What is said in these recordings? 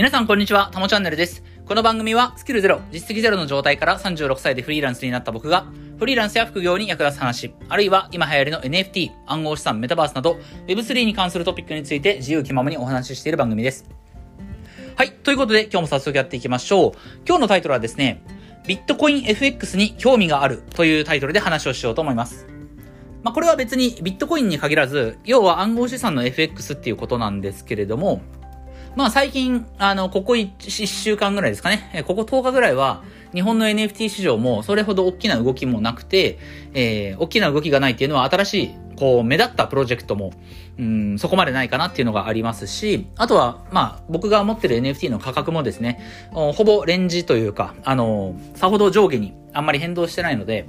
皆さんこんにちは、たもチャンネルです。この番組はスキルゼロ、実績ゼロの状態から36歳でフリーランスになった僕が、フリーランスや副業に役立つ話、あるいは今流行りの NFT、暗号資産、メタバースなど、Web3 に関するトピックについて自由気ままにお話ししている番組です。はい。ということで、今日も早速やっていきましょう。今日のタイトルはですね、ビットコイン FX に興味があるというタイトルで話をしようと思います。まあ、これは別にビットコインに限らず、要は暗号資産の FX っていうことなんですけれども、まあ最近、あの、ここ 1, 週間ぐらいですかね、ここ10日ぐらいは、日本の NFT 市場もそれほど大きな動きもなくて、えー、大きな動きがないっていうのは新しい、こう、目立ったプロジェクトも、うん、そこまでないかなっていうのがありますし、あとは、まあ、僕が持ってる NFT の価格もですね、ほぼレンジというか、あの、さほど上下にあんまり変動してないので、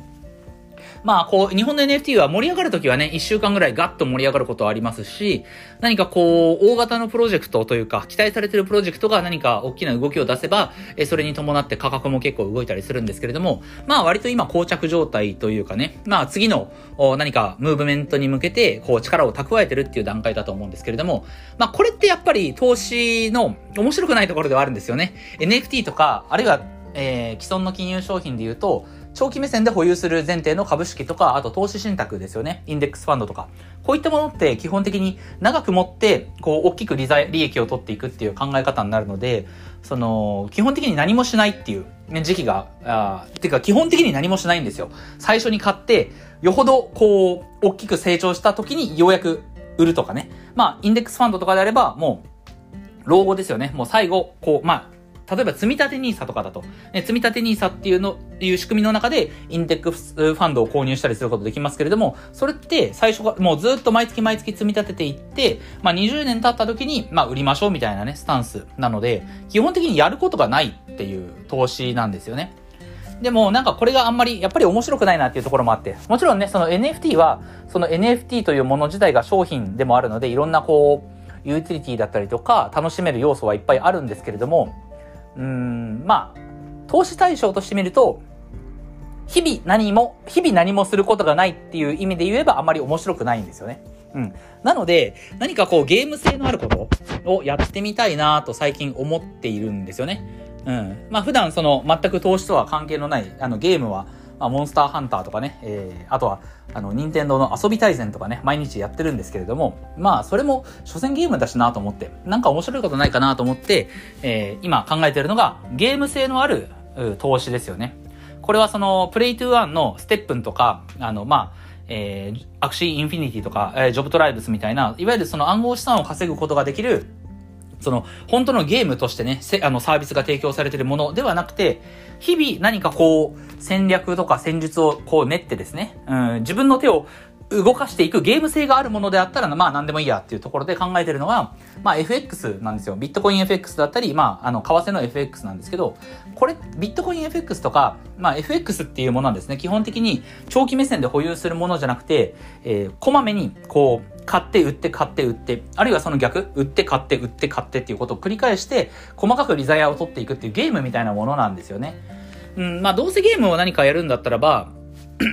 まあ、こう、日本の NFT は盛り上がるときはね、一週間ぐらいガッと盛り上がることはありますし、何かこう、大型のプロジェクトというか、期待されてるプロジェクトが何か大きな動きを出せば、えそれに伴って価格も結構動いたりするんですけれども、まあ割と今膠着状態というかね、まあ次の何かムーブメントに向けて、こう力を蓄えてるっていう段階だと思うんですけれども、まあこれってやっぱり投資の面白くないところではあるんですよね。NFT とか、あるいは、えー、既存の金融商品で言うと、長期目線で保有する前提の株式とか、あと投資信託ですよね。インデックスファンドとか。こういったものって基本的に長く持って、こう、大きく利益を取っていくっていう考え方になるので、その、基本的に何もしないっていう時期が、あってか基本的に何もしないんですよ。最初に買って、よほどこう、大きく成長した時にようやく売るとかね。まあ、インデックスファンドとかであれば、もう、老後ですよね。もう最後、こう、まあ、例えば積立 NISA とかだと、ね、積立 NISA っていうの、いう仕組みの中で、インデックスファンドを購入したりすることできますけれども、それって最初が、もうずっと毎月毎月積み立てていって、まあ20年経った時に、まあ売りましょうみたいなね、スタンスなので、基本的にやることがないっていう投資なんですよね。でもなんかこれがあんまりやっぱり面白くないなっていうところもあって、もちろんね、その NFT は、その NFT というもの自体が商品でもあるので、いろんなこう、ユーティリティだったりとか、楽しめる要素はいっぱいあるんですけれども、うん、まあ、投資対象としてみると、日々何も、日々何もすることがないっていう意味で言えばあまり面白くないんですよね。うん。なので、何かこうゲーム性のあることをやってみたいなと最近思っているんですよね。うん。まあ普段その全く投資とは関係のないあのゲームは、まあ、モンスターハンターとかね、えー、あとは、あの、任天堂の遊び大全とかね、毎日やってるんですけれども、まあ、それも、所詮ゲームだしなと思って、なんか面白いことないかなと思って、えー、今考えてるのが、ゲーム性のある、投資ですよね。これはその、プレイトゥーワンのステップンとか、あの、まあ、えー、アクシーインフィニティとか、えー、ジョブトライブスみたいな、いわゆるその暗号資産を稼ぐことができる、その、本当のゲームとしてね、あの、サービスが提供されているものではなくて、日々何かこう、戦略とか戦術をこう練ってですね、うん、自分の手を動かしていくゲーム性があるものであったら、まあ何でもいいやっていうところで考えてるのが、まあ FX なんですよ。ビットコイン FX だったり、まああの、為替の FX なんですけど、これ、ビットコイン FX とか、まあ FX っていうものはですね、基本的に長期目線で保有するものじゃなくて、えー、こまめに、こう、買って売って買って売って、あるいはその逆、売って買って売って買ってっていうことを繰り返して、細かくリザヤを取っていくっていうゲームみたいなものなんですよね。うん、まあどうせゲームを何かやるんだったらば、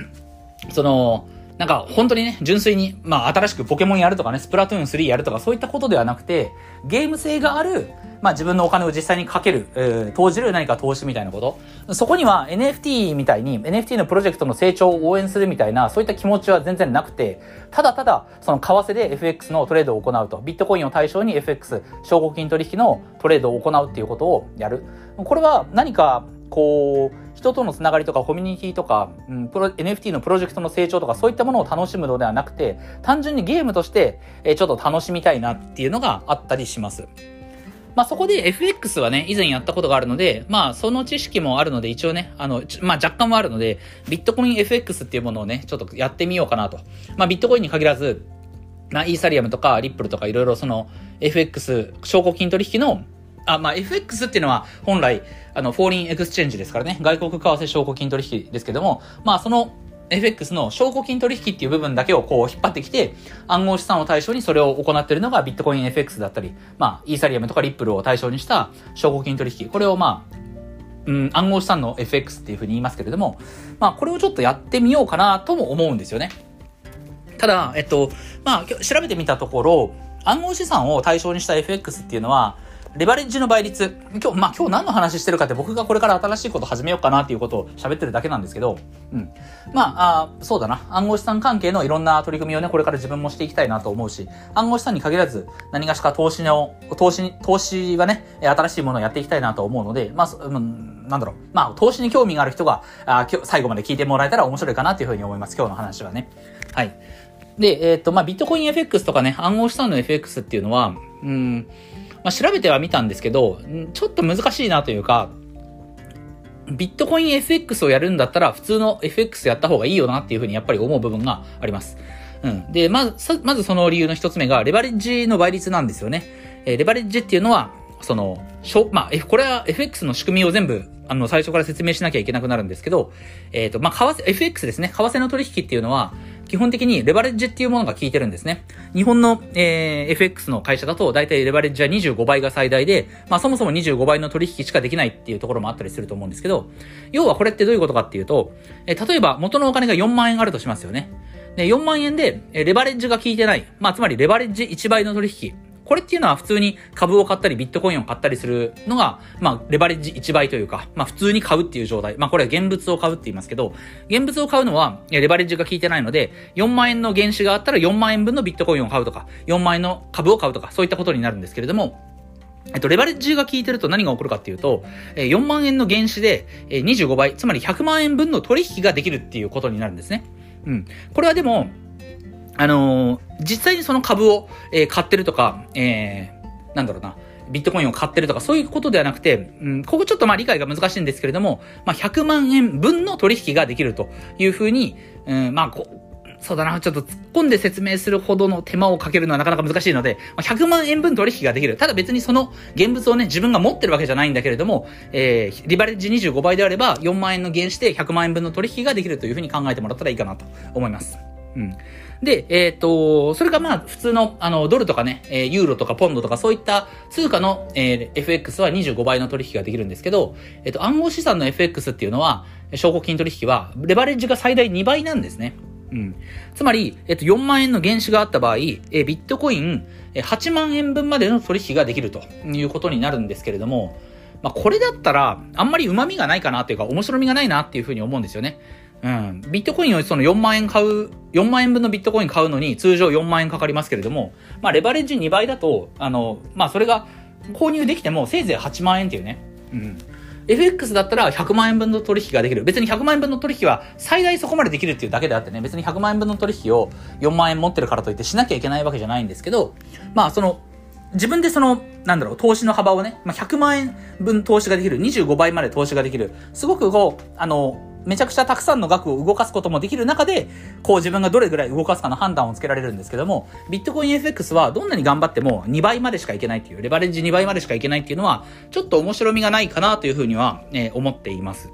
その、なんか本当にね、純粋に、まあ新しくポケモンやるとかね、スプラトゥーン3やるとかそういったことではなくて、ゲーム性がある、まあ自分のお金を実際にかける、えー、投じる何か投資みたいなこと。そこには NFT みたいに、NFT のプロジェクトの成長を応援するみたいな、そういった気持ちは全然なくて、ただただ、その為替で FX のトレードを行うと。ビットコインを対象に FX、証拠金取引のトレードを行うっていうことをやる。これは何か、こう、人とのつながりとかコミュニティとか、うん、プロ NFT のプロジェクトの成長とかそういったものを楽しむのではなくて、単純にゲームとして、え、ちょっと楽しみたいなっていうのがあったりします。まあそこで FX はね、以前やったことがあるので、まあその知識もあるので一応ね、あの、まあ若干はあるので、ビットコイン FX っていうものをね、ちょっとやってみようかなと。まあビットコインに限らず、まあイーサリアムとかリップルとかいろいろその FX、証拠金取引のあ、まあ、FX っていうのは本来、あの、 Foreign Exchange ですからね。外国為替証拠金取引ですけども、まあ、その FX の証拠金取引っていう部分だけをこう引っ張ってきて、暗号資産を対象にそれを行っているのがビットコイン FX だったり、まあ、イーサリアムとかリップルを対象にした証拠金取引。これをまあ、うん、暗号資産の FX っていうふうに言いますけれども、まあ、これをちょっとやってみようかなとも思うんですよね。ただ、えっと、まあ、調べてみたところ、暗号資産を対象にした FX っていうのは、レバレッジの倍率。今日、まあ今日何の話してるかって僕がこれから新しいこと始めようかなっていうことを喋ってるだけなんですけど、うん。まあ、あそうだな。暗号資産関係のいろんな取り組みをね、これから自分もしていきたいなと思うし、暗号資産に限らず何がしか投資の、投資、投資はね、新しいものをやっていきたいなと思うので、まあ、うん、なんだろう。まあ、投資に興味がある人が、あ今日、最後まで聞いてもらえたら面白いかなっていうふうに思います。今日の話はね。はい。で、えっ、ー、と、まあ、ビットコイン FX とかね、暗号資産の FX っていうのは、うん、まあ、調べてはみたんですけど、ちょっと難しいなというか、ビットコイン FX をやるんだったら普通の FX やった方がいいよなっていうふうにやっぱり思う部分があります。うん。で、まず、まずその理由の一つ目が、レバレッジの倍率なんですよね。えー、レバレッジっていうのは、その、しょ、まあ、これは FX の仕組みを全部、あの、最初から説明しなきゃいけなくなるんですけど、えっ、ー、と、まあ、為替、FX ですね。為替の取引っていうのは、基本的にレバレッジっていうものが効いてるんですね。日本の、えー、FX の会社だと大体レバレッジは25倍が最大で、まあそもそも25倍の取引しかできないっていうところもあったりすると思うんですけど、要はこれってどういうことかっていうと、えー、例えば元のお金が4万円あるとしますよね。で、4万円で、えレバレッジが効いてない。まあつまりレバレッジ1倍の取引。これっていうのは普通に株を買ったりビットコインを買ったりするのが、まあ、レバレッジ1倍というか、まあ、普通に買うっていう状態。まあ、これは現物を買うって言いますけど、現物を買うのは、レバレッジが効いてないので、4万円の原資があったら4万円分のビットコインを買うとか、4万円の株を買うとか、そういったことになるんですけれども、えっと、レバレッジが効いてると何が起こるかっていうと、4万円の原資で25倍、つまり100万円分の取引ができるっていうことになるんですね。うん。これはでも、あのー、実際にその株を、えー、買ってるとか、えー、なんだろうな、ビットコインを買ってるとか、そういうことではなくて、うん、ここちょっとまあ理解が難しいんですけれども、まあ、100万円分の取引ができるというふうに、うん、まあ、こそうだな、ちょっと突っ込んで説明するほどの手間をかけるのはなかなか難しいので、100万円分取引ができる。ただ別にその現物をね、自分が持ってるわけじゃないんだけれども、えー、リバレッジ25倍であれば、4万円の原資で100万円分の取引ができるというふうに考えてもらったらいいかなと思います。うん。で、えっ、と、それがまあ、普通の、あの、ドルとかね、えー、ユーロとかポンドとかそういった通貨の、えー、FX は25倍の取引ができるんですけど、えっ、と、暗号資産の FX っていうのは、証拠金取引は、レバレッジが最大2倍なんですね。うん。つまり、えっと、4万円の原資があった場合、えビットコイン8万円分までの取引ができるということになるんですけれども、まあ、これだったら、あんまり旨味がないかなっていうか、面白みがないなっていうふうに思うんですよね。うん。ビットコインをその4万円買う、4万円分のビットコイン買うのに通常4万円かかりますけれども、まあレバレッジ2倍だと、あの、まあそれが購入できてもせいぜい8万円っていうね。うん。FX だったら100万円分の取引ができる。別に100万円分の取引は最大そこまでできるっていうだけであってね、別に100万円分の取引を4万円持ってるからといってしなきゃいけないわけじゃないんですけど、まあその、自分でその、なんだろう、投資の幅をね、まあ、100万円分投資ができる、25倍まで投資ができる、すごくこう、あの、めちゃくちゃたくさんの額を動かすこともできる中で、こう自分がどれぐらい動かすかの判断をつけられるんですけども、ビットコイン FX はどんなに頑張っても2倍までしかいけないっていう、レバレッジ2倍までしかいけないっていうのは、ちょっと面白みがないかなというふうには、えー、思っています。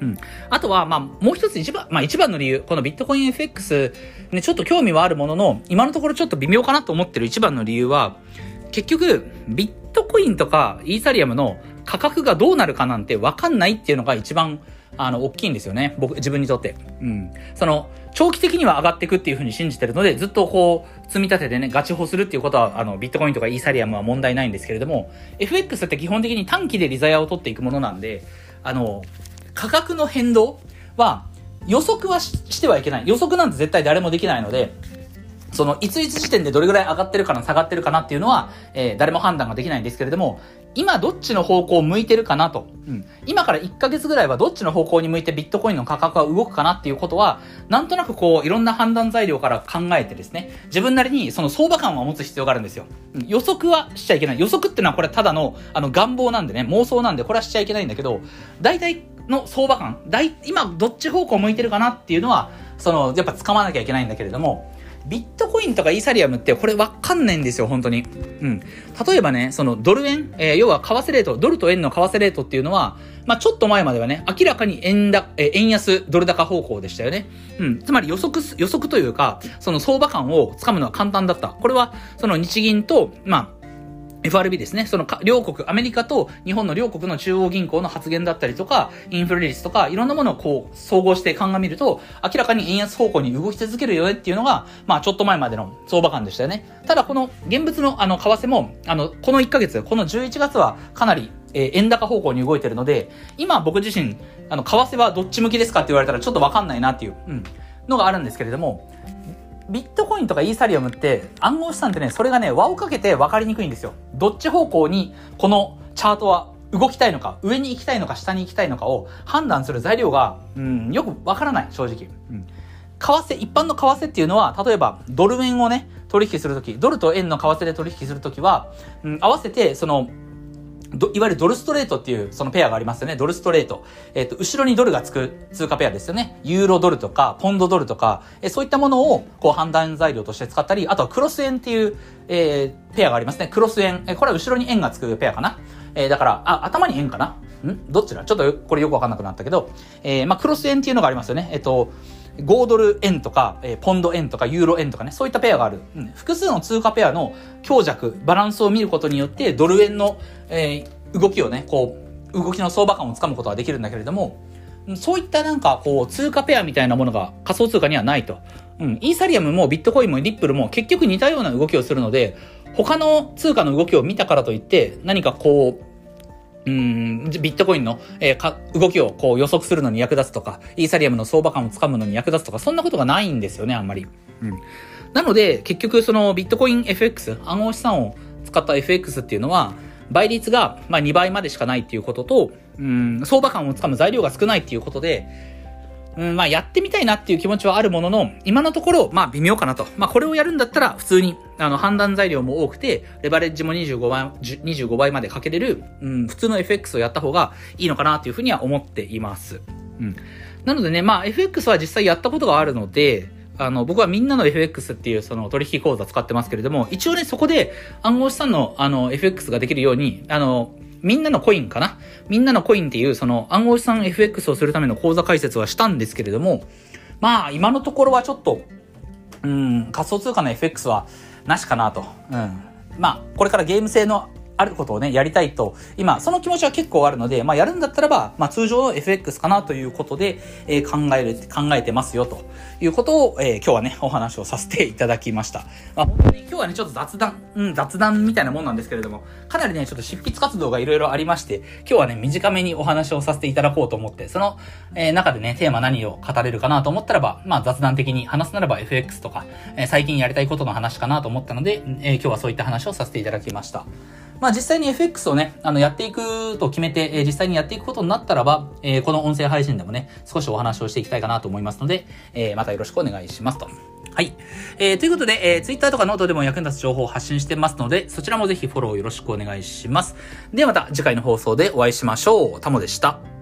うん。あとは、まあ、もう一つ一番、まあ一番の理由、このビットコイン FX、ね、ちょっと興味はあるものの、今のところちょっと微妙かなと思ってる一番の理由は、結局、ビットコインとかイーサリアムの価格がどうなるかなんてわかんないっていうのが一番あの、大きいんですよね。僕、自分にとって。うん。その、長期的には上がっていくっていうふうに信じてるので、ずっとこう、積み立ててね、ガチホするっていうことは、あの、ビットコインとかイーサリアムは問題ないんですけれども、FX って基本的に短期で利ザヤを取っていくものなんで、あの、価格の変動は、予測はしてはいけない。予測なんて絶対誰もできないので、その、いついつ時点でどれぐらい上がってるかな、下がってるかなっていうのは、えー、誰も判断ができないんですけれども、今どっちの方向を向いてるかなと。うん。今から1ヶ月ぐらいはどっちの方向に向いてビットコインの価格が動くかなっていうことは、なんとなくこう、いろんな判断材料から考えてですね、自分なりにその相場感を持つ必要があるんですよ。うん、予測はしちゃいけない。予測ってのはこれただの、あの、願望なんでね、妄想なんでこれはしちゃいけないんだけど、大体の相場感、大、今どっち方向向いてるかなっていうのは、その、やっぱ掴まなきゃいけないんだけれども、ビットコインとかイーサリアムってこれわかんないんですよ、本当に。うん。例えばね、そのドル円、えー、要は為替レート、ドルと円の為替レートっていうのは、まあちょっと前まではね、明らかに円だ、えー、円安、ドル高方向でしたよね。うん。つまり予測、予測というか、その相場感をつかむのは簡単だった。これは、その日銀と、まあ、FRB ですね。その両国、アメリカと日本の両国の中央銀行の発言だったりとか、インフレ率とか、いろんなものをこう、総合して鑑みると、明らかに円安方向に動き続けるよねっていうのが、まあ、ちょっと前までの相場感でしたよね。ただ、この現物の、あの、為替も、あの、この1ヶ月、この11月はかなり、え、円高方向に動いてるので、今僕自身、あの、為替はどっち向きですかって言われたらちょっとわかんないなっていう、うん、のがあるんですけれども、ビットコインとかイーサリアムって暗号資産ってね、それがね、輪をかけて分かりにくいんですよ。どっち方向にこのチャートは動きたいのか、上に行きたいのか、下に行きたいのかを判断する材料が、うん、よく分からない、正直。うん。為替、一般の為替っていうのは、例えばドル円をね、取引するとき、ドルと円の為替で取引するときは、うん、合わせて、その、いわゆるドルストレートっていうそのペアがありますよね。ドルストレート。えっ、ー、と、後ろにドルがつく通貨ペアですよね。ユーロドルとか、ポンドドルとか、えー、そういったものをこう判断材料として使ったり、あとはクロス円っていう、えー、ペアがありますね。クロス円。えー、これは後ろに円がつくペアかな。えー、だから、あ、頭に円かなん？どっちだ？ちょっとこれよくわかんなくなったけど、えー、まあ、クロス円っていうのがありますよね。えっ、ー、と、5ドル円とか、えー、ポンド円とか、ユーロ円とかね、そういったペアがある。うん、複数の通貨ペアの強弱、バランスを見ることによって、ドル円の、えー、動きをね、こう、動きの相場感をつかむことはできるんだけれども、そういったなんか、こう、通貨ペアみたいなものが仮想通貨にはないと。うん。イーサリアムもビットコインもリップルも結局似たような動きをするので、他の通貨の動きを見たからといって、何かこう、うん、ビットコインの、えー、か動きをこう予測するのに役立つとか、イーサリアムの相場感をつかむのに役立つとか、そんなことがないんですよね、あんまり。うん。なので、結局そのビットコイン FX、暗号資産を使った FX っていうのは、倍率が、まあ、2倍までしかないっていうことと、うん、相場感をつかむ材料が少ないっていうことで、うん、まあ、やってみたいなっていう気持ちはあるものの、今のところ、まあ、微妙かなと。まあ、これをやるんだったら、普通に、あの、判断材料も多くて、レバレッジも25倍、25倍までかけれる、うん、普通の FX をやった方がいいのかなっていうふうには思っています。うん。なのでね、まあ、FX は実際やったことがあるので、あの、僕はみんなの FX っていうその取引講座使ってますけれども、一応ね、そこで暗号資産のあの FX ができるように、あの、みんなのコインかなみんなのコインっていうその暗号資産 FX をするための講座解説はしたんですけれども、まあ今のところはちょっと、うん、仮想通貨の FX はなしかなと。うん。まあ、これからゲーム性のあることをね、やりたいと、今、その気持ちは結構あるので、まあ、やるんだったらば、まあ、通常の FX かなということで、えー、考える、考えてますよ、ということを、えー、今日はね、お話をさせていただきました。まあ、本当に今日はね、ちょっと雑談、うん、雑談みたいなもんなんですけれども、かなりね、ちょっと執筆活動がいろいろありまして、今日はね、短めにお話をさせていただこうと思って、その、えー、中でね、テーマ何を語れるかなと思ったらば、まあ、雑談的に話すならば FX とか、えー、最近やりたいことの話かなと思ったので、えー、今日はそういった話をさせていただきました。まあ実際に FX をね、あの、やっていくと決めて、え、実際にやっていくことになったらば、えー、この音声配信でもね、少しお話をしていきたいかなと思いますので、えー、またよろしくお願いしますと。はい。えー、ということで、えー、Twitter とかノートでも役に立つ情報を発信してますので、そちらもぜひフォローよろしくお願いします。ではまた次回の放送でお会いしましょう。タモでした。